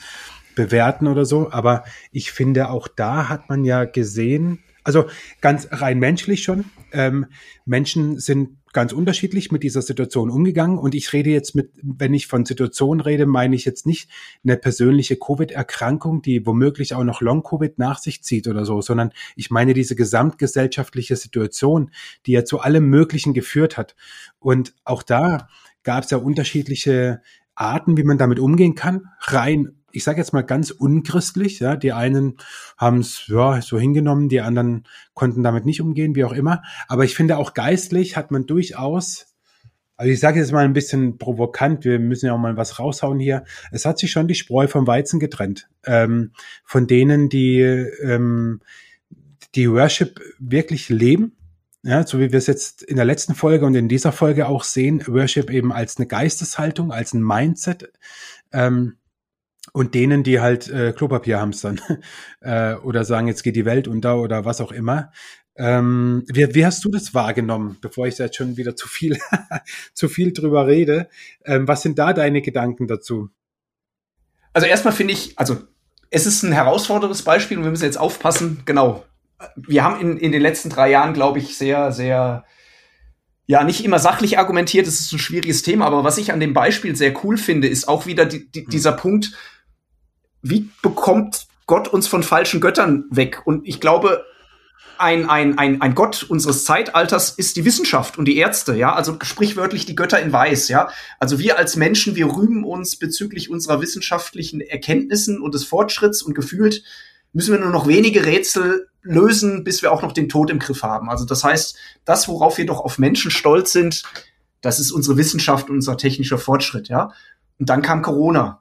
Speaker 1: bewerten oder so, aber ich finde auch da hat man ja gesehen, also ganz rein menschlich schon, ähm, Menschen sind ganz unterschiedlich mit dieser Situation umgegangen. Und ich rede jetzt mit, wenn ich von Situation rede, meine ich jetzt nicht eine persönliche Covid-Erkrankung, die womöglich auch noch Long-Covid nach sich zieht oder so, sondern ich meine diese gesamtgesellschaftliche Situation, die ja zu allem Möglichen geführt hat. Und auch da gab es ja unterschiedliche Arten, wie man damit umgehen kann. Rein ich sage jetzt mal ganz unchristlich, ja, die einen haben es ja so hingenommen, die anderen konnten damit nicht umgehen, wie auch immer. Aber ich finde auch geistlich hat man durchaus, also ich sage jetzt mal ein bisschen provokant, wir müssen ja auch mal was raushauen hier. Es hat sich schon die Spreu vom Weizen getrennt. Ähm, von denen, die ähm, die Worship wirklich leben, ja, so wie wir es jetzt in der letzten Folge und in dieser Folge auch sehen, Worship eben als eine Geisteshaltung, als ein Mindset. Ähm, und denen, die halt äh, Klopapier hamstern äh, oder sagen, jetzt geht die Welt unter oder was auch immer. Ähm, wie, wie hast du das wahrgenommen, bevor ich jetzt schon wieder zu viel, zu viel drüber rede? Ähm, was sind da deine Gedanken dazu?
Speaker 2: Also erstmal finde ich, also es ist ein herausforderndes Beispiel und wir müssen jetzt aufpassen. Genau. Wir haben in, in den letzten drei Jahren, glaube ich, sehr, sehr, ja, nicht immer sachlich argumentiert. Es ist ein schwieriges Thema, aber was ich an dem Beispiel sehr cool finde, ist auch wieder die, die, hm. dieser Punkt, wie bekommt Gott uns von falschen Göttern weg? Und ich glaube, ein, ein, ein, ein Gott unseres Zeitalters ist die Wissenschaft und die Ärzte, ja, also sprichwörtlich die Götter in Weiß, ja. Also wir als Menschen, wir rühmen uns bezüglich unserer wissenschaftlichen Erkenntnissen und des Fortschritts und gefühlt müssen wir nur noch wenige Rätsel lösen, bis wir auch noch den Tod im Griff haben. Also das heißt, das, worauf wir doch auf Menschen stolz sind, das ist unsere Wissenschaft und unser technischer Fortschritt, ja. Und dann kam Corona,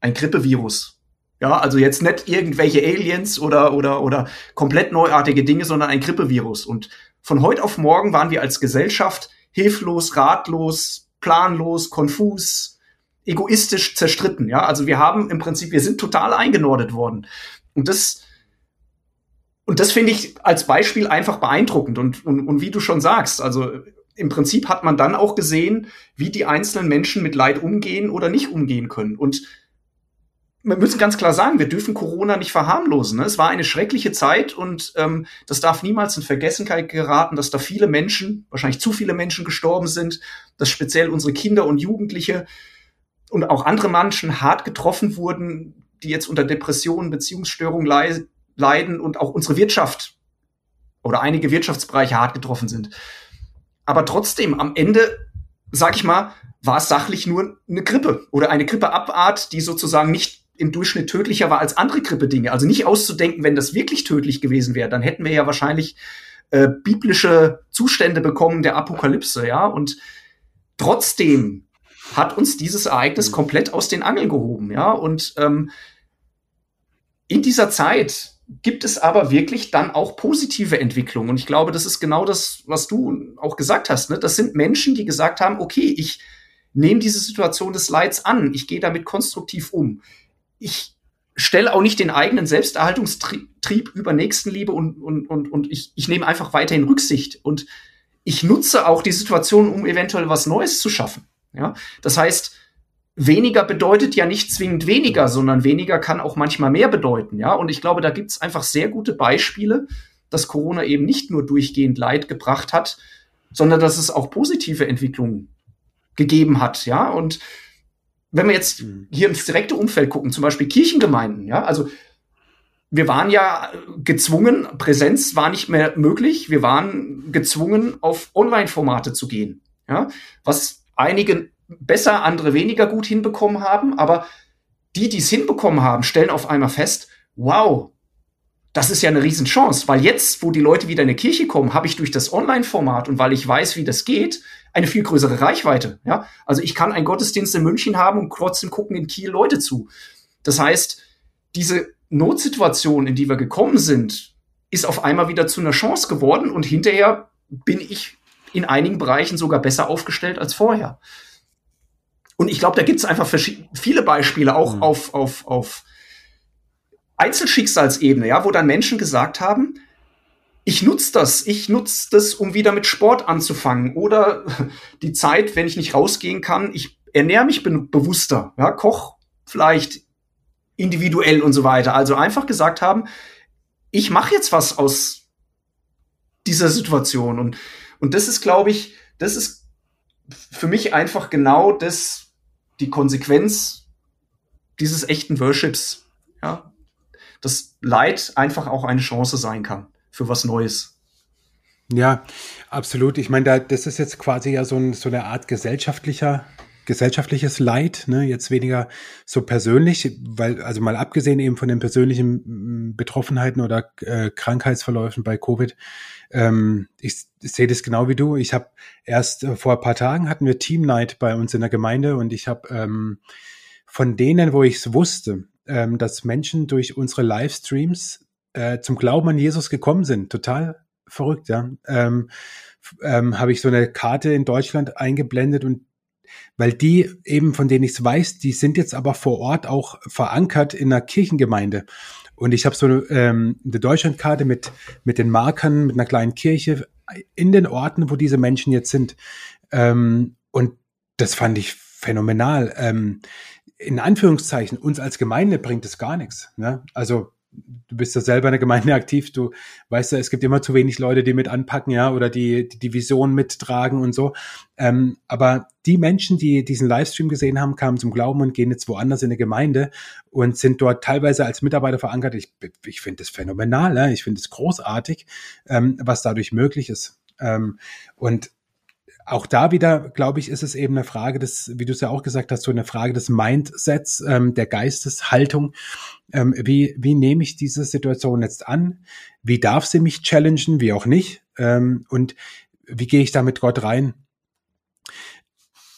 Speaker 2: ein Grippevirus. Ja, also jetzt nicht irgendwelche Aliens oder, oder, oder komplett neuartige Dinge, sondern ein Grippevirus. Und von heute auf morgen waren wir als Gesellschaft hilflos, ratlos, planlos, konfus, egoistisch zerstritten. Ja, also wir haben im Prinzip, wir sind total eingenordet worden. Und das, und das finde ich als Beispiel einfach beeindruckend. Und, und, und wie du schon sagst, also im Prinzip hat man dann auch gesehen, wie die einzelnen Menschen mit Leid umgehen oder nicht umgehen können. Und wir müssen ganz klar sagen, wir dürfen Corona nicht verharmlosen. Ne? Es war eine schreckliche Zeit und ähm, das darf niemals in Vergessenheit geraten, dass da viele Menschen, wahrscheinlich zu viele Menschen gestorben sind, dass speziell unsere Kinder und Jugendliche und auch andere Menschen hart getroffen wurden, die jetzt unter Depressionen, Beziehungsstörungen le leiden und auch unsere Wirtschaft oder einige Wirtschaftsbereiche hart getroffen sind. Aber trotzdem, am Ende, sag ich mal, war es sachlich nur eine Grippe oder eine Grippeabart, die sozusagen nicht im Durchschnitt tödlicher war als andere Grippedinge. Also nicht auszudenken, wenn das wirklich tödlich gewesen wäre, dann hätten wir ja wahrscheinlich äh, biblische Zustände bekommen der Apokalypse, ja. Und trotzdem hat uns dieses Ereignis mhm. komplett aus den Angeln gehoben, ja. Und ähm, in dieser Zeit gibt es aber wirklich dann auch positive Entwicklungen. Und ich glaube, das ist genau das, was du auch gesagt hast. Ne? Das sind Menschen, die gesagt haben, okay, ich nehme diese Situation des Leids an, ich gehe damit konstruktiv um. Ich stelle auch nicht den eigenen Selbsterhaltungstrieb über Nächstenliebe und, und, und, und ich, ich nehme einfach weiterhin Rücksicht. Und ich nutze auch die Situation, um eventuell was Neues zu schaffen. Ja? Das heißt, weniger bedeutet ja nicht zwingend weniger, sondern weniger kann auch manchmal mehr bedeuten. Ja, und ich glaube, da gibt es einfach sehr gute Beispiele, dass Corona eben nicht nur durchgehend Leid gebracht hat, sondern dass es auch positive Entwicklungen gegeben hat. Ja, und wenn wir jetzt mhm. hier ins direkte Umfeld gucken, zum Beispiel Kirchengemeinden, ja, also wir waren ja gezwungen, Präsenz war nicht mehr möglich, wir waren gezwungen, auf Online-Formate zu gehen. Ja, was einige besser, andere weniger gut hinbekommen haben, aber die, die es hinbekommen haben, stellen auf einmal fest, wow, das ist ja eine Riesenchance, weil jetzt, wo die Leute wieder in die Kirche kommen, habe ich durch das Online-Format und weil ich weiß, wie das geht, eine viel größere Reichweite. Ja? Also ich kann einen Gottesdienst in München haben und trotzdem gucken in Kiel Leute zu. Das heißt, diese Notsituation, in die wir gekommen sind, ist auf einmal wieder zu einer Chance geworden und hinterher bin ich in einigen Bereichen sogar besser aufgestellt als vorher. Und ich glaube, da gibt es einfach viele Beispiele, auch mhm. auf, auf, auf Einzelschicksalsebene, ja, wo dann Menschen gesagt haben, ich nutze das, ich nutze das, um wieder mit Sport anzufangen. Oder die Zeit, wenn ich nicht rausgehen kann, ich ernähre mich be bewusster, ja, koch vielleicht individuell und so weiter. Also einfach gesagt haben, ich mache jetzt was aus dieser Situation. Und, und das ist, glaube ich, das ist für mich einfach genau das, die Konsequenz dieses echten Worships, ja, dass Leid einfach auch eine Chance sein kann für was Neues.
Speaker 1: Ja, absolut. Ich meine, da, das ist jetzt quasi ja so, ein, so eine Art gesellschaftlicher gesellschaftliches Leid, ne, jetzt weniger so persönlich, weil, also mal abgesehen eben von den persönlichen Betroffenheiten oder äh, Krankheitsverläufen bei Covid, ähm, ich, ich sehe das genau wie du. Ich habe erst äh, vor ein paar Tagen hatten wir Team Night bei uns in der Gemeinde und ich habe ähm, von denen, wo ich es wusste, ähm, dass Menschen durch unsere Livestreams äh, zum Glauben an Jesus gekommen sind. Total verrückt, ja. Ähm, ähm, habe ich so eine Karte in Deutschland eingeblendet und weil die eben, von denen ich es weiß, die sind jetzt aber vor Ort auch verankert in einer Kirchengemeinde. Und ich habe so ähm, eine Deutschlandkarte mit, mit den Markern, mit einer kleinen Kirche in den Orten, wo diese Menschen jetzt sind. Ähm, und das fand ich phänomenal. Ähm, in Anführungszeichen, uns als Gemeinde bringt es gar nichts. Ne? Also du bist ja selber in der Gemeinde aktiv, du weißt ja, es gibt immer zu wenig Leute, die mit anpacken, ja, oder die die, die Vision mittragen und so. Ähm, aber die Menschen, die diesen Livestream gesehen haben, kamen zum Glauben und gehen jetzt woanders in eine Gemeinde und sind dort teilweise als Mitarbeiter verankert. Ich, ich finde das phänomenal, ja? ich finde es großartig, ähm, was dadurch möglich ist. Ähm, und auch da wieder, glaube ich, ist es eben eine Frage des, wie du es ja auch gesagt hast, so eine Frage des Mindsets, ähm, der Geisteshaltung. Ähm, wie, wie nehme ich diese Situation jetzt an? Wie darf sie mich challengen, wie auch nicht? Ähm, und wie gehe ich da mit Gott rein?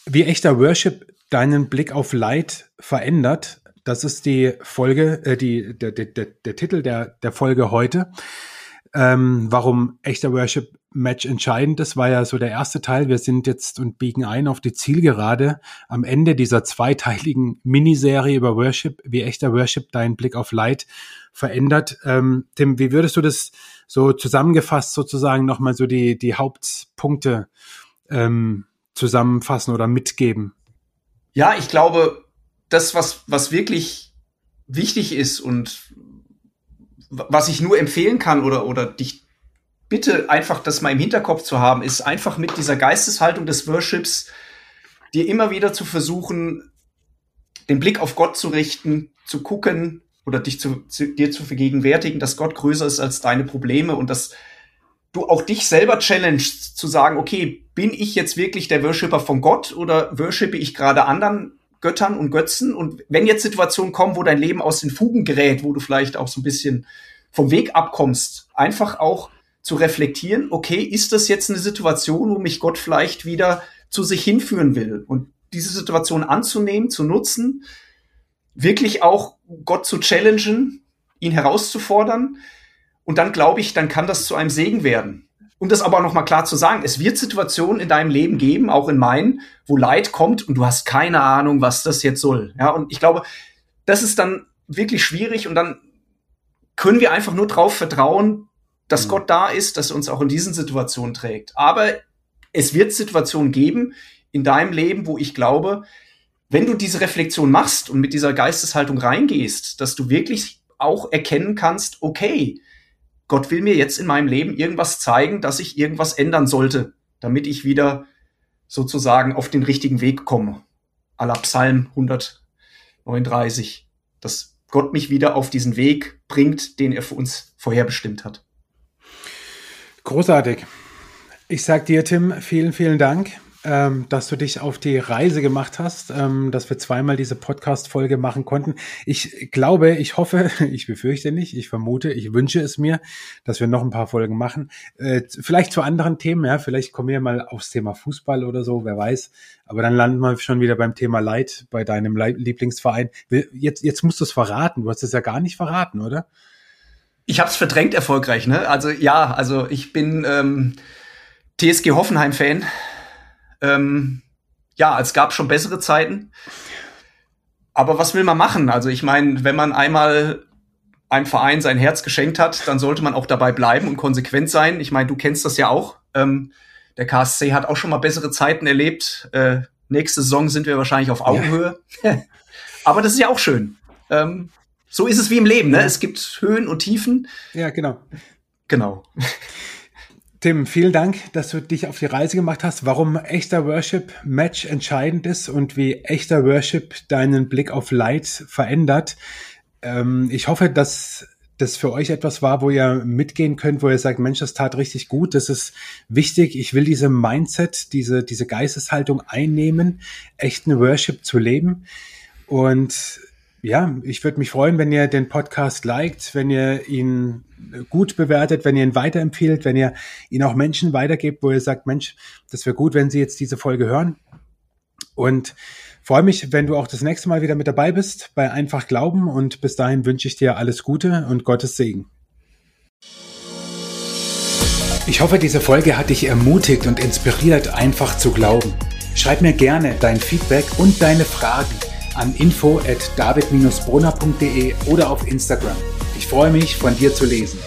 Speaker 1: Wie echter Worship deinen Blick auf Leid verändert, das ist die Folge, äh, die, der, der, der, der Titel der, der Folge heute. Ähm, warum echter Worship Match entscheidend ist, war ja so der erste Teil. Wir sind jetzt und biegen ein auf die Zielgerade am Ende dieser zweiteiligen Miniserie über Worship, wie echter Worship deinen Blick auf Leid verändert. Ähm, Tim, wie würdest du das so zusammengefasst sozusagen nochmal so die, die Hauptpunkte ähm, zusammenfassen oder mitgeben?
Speaker 2: Ja, ich glaube, das, was, was wirklich wichtig ist und was ich nur empfehlen kann oder, oder dich bitte einfach das mal im Hinterkopf zu haben, ist einfach mit dieser Geisteshaltung des Worships dir immer wieder zu versuchen, den Blick auf Gott zu richten, zu gucken oder dich zu, zu, dir zu vergegenwärtigen, dass Gott größer ist als deine Probleme und dass du auch dich selber challengest, zu sagen, okay, bin ich jetzt wirklich der Worshipper von Gott oder worshipe ich gerade anderen Göttern und Götzen? Und wenn jetzt Situationen kommen, wo dein Leben aus den Fugen gerät, wo du vielleicht auch so ein bisschen vom Weg abkommst, einfach auch zu reflektieren, okay, ist das jetzt eine Situation, wo mich Gott vielleicht wieder zu sich hinführen will? Und diese Situation anzunehmen, zu nutzen, wirklich auch Gott zu challengen, ihn herauszufordern. Und dann glaube ich, dann kann das zu einem Segen werden. Um das aber auch noch mal klar zu sagen, es wird Situationen in deinem Leben geben, auch in meinen, wo Leid kommt und du hast keine Ahnung, was das jetzt soll. Ja, und ich glaube, das ist dann wirklich schwierig und dann können wir einfach nur darauf vertrauen, dass mhm. Gott da ist, dass er uns auch in diesen Situationen trägt. Aber es wird Situationen geben in deinem Leben, wo ich glaube, wenn du diese Reflexion machst und mit dieser Geisteshaltung reingehst, dass du wirklich auch erkennen kannst, okay, Gott will mir jetzt in meinem Leben irgendwas zeigen, dass ich irgendwas ändern sollte, damit ich wieder sozusagen auf den richtigen Weg komme. A la Psalm 139. Dass Gott mich wieder auf diesen Weg bringt, den er für uns vorherbestimmt hat.
Speaker 1: Großartig. Ich sag dir, Tim, vielen, vielen Dank ähm, dass du dich auf die Reise gemacht hast, ähm, dass wir zweimal diese Podcast-Folge machen konnten. Ich glaube, ich hoffe, ich befürchte nicht, ich vermute, ich wünsche es mir, dass wir noch ein paar Folgen machen. Äh, vielleicht zu anderen Themen, ja, vielleicht kommen wir mal aufs Thema Fußball oder so, wer weiß. Aber dann landen wir schon wieder beim Thema Leid bei deinem Lieblingsverein. Jetzt, jetzt musst du es verraten. Du hast es ja gar nicht verraten, oder?
Speaker 2: Ich habe es verdrängt erfolgreich, ne? Also ja, also ich bin ähm, TSG Hoffenheim-Fan ähm, ja, es gab schon bessere Zeiten. Aber was will man machen? Also ich meine, wenn man einmal einem Verein sein Herz geschenkt hat, dann sollte man auch dabei bleiben und konsequent sein. Ich meine, du kennst das ja auch. Ähm, der KSC hat auch schon mal bessere Zeiten erlebt. Äh, nächste Saison sind wir wahrscheinlich auf Augenhöhe. Ja. Aber das ist ja auch schön. Ähm, so ist es wie im Leben, ne? Ja. Es gibt Höhen und Tiefen.
Speaker 1: Ja, genau.
Speaker 2: Genau.
Speaker 1: Tim, vielen Dank, dass du dich auf die Reise gemacht hast, warum echter Worship Match entscheidend ist und wie echter Worship deinen Blick auf Leid verändert. Ähm, ich hoffe, dass das für euch etwas war, wo ihr mitgehen könnt, wo ihr sagt, Mensch, das tat richtig gut, das ist wichtig, ich will diese Mindset, diese, diese Geisteshaltung einnehmen, echten Worship zu leben. Und ja, ich würde mich freuen, wenn ihr den Podcast liked, wenn ihr ihn gut bewertet, wenn ihr ihn weiterempfehlt, wenn ihr ihn auch Menschen weitergebt, wo ihr sagt, Mensch, das wäre gut, wenn sie jetzt diese Folge hören. Und freue mich, wenn du auch das nächste Mal wieder mit dabei bist bei Einfach Glauben. Und bis dahin wünsche ich dir alles Gute und Gottes Segen. Ich hoffe, diese Folge hat dich ermutigt und inspiriert, einfach zu glauben. Schreib mir gerne dein Feedback und deine Fragen an info at david-brunner.de oder auf Instagram. Ich freue mich, von dir zu lesen.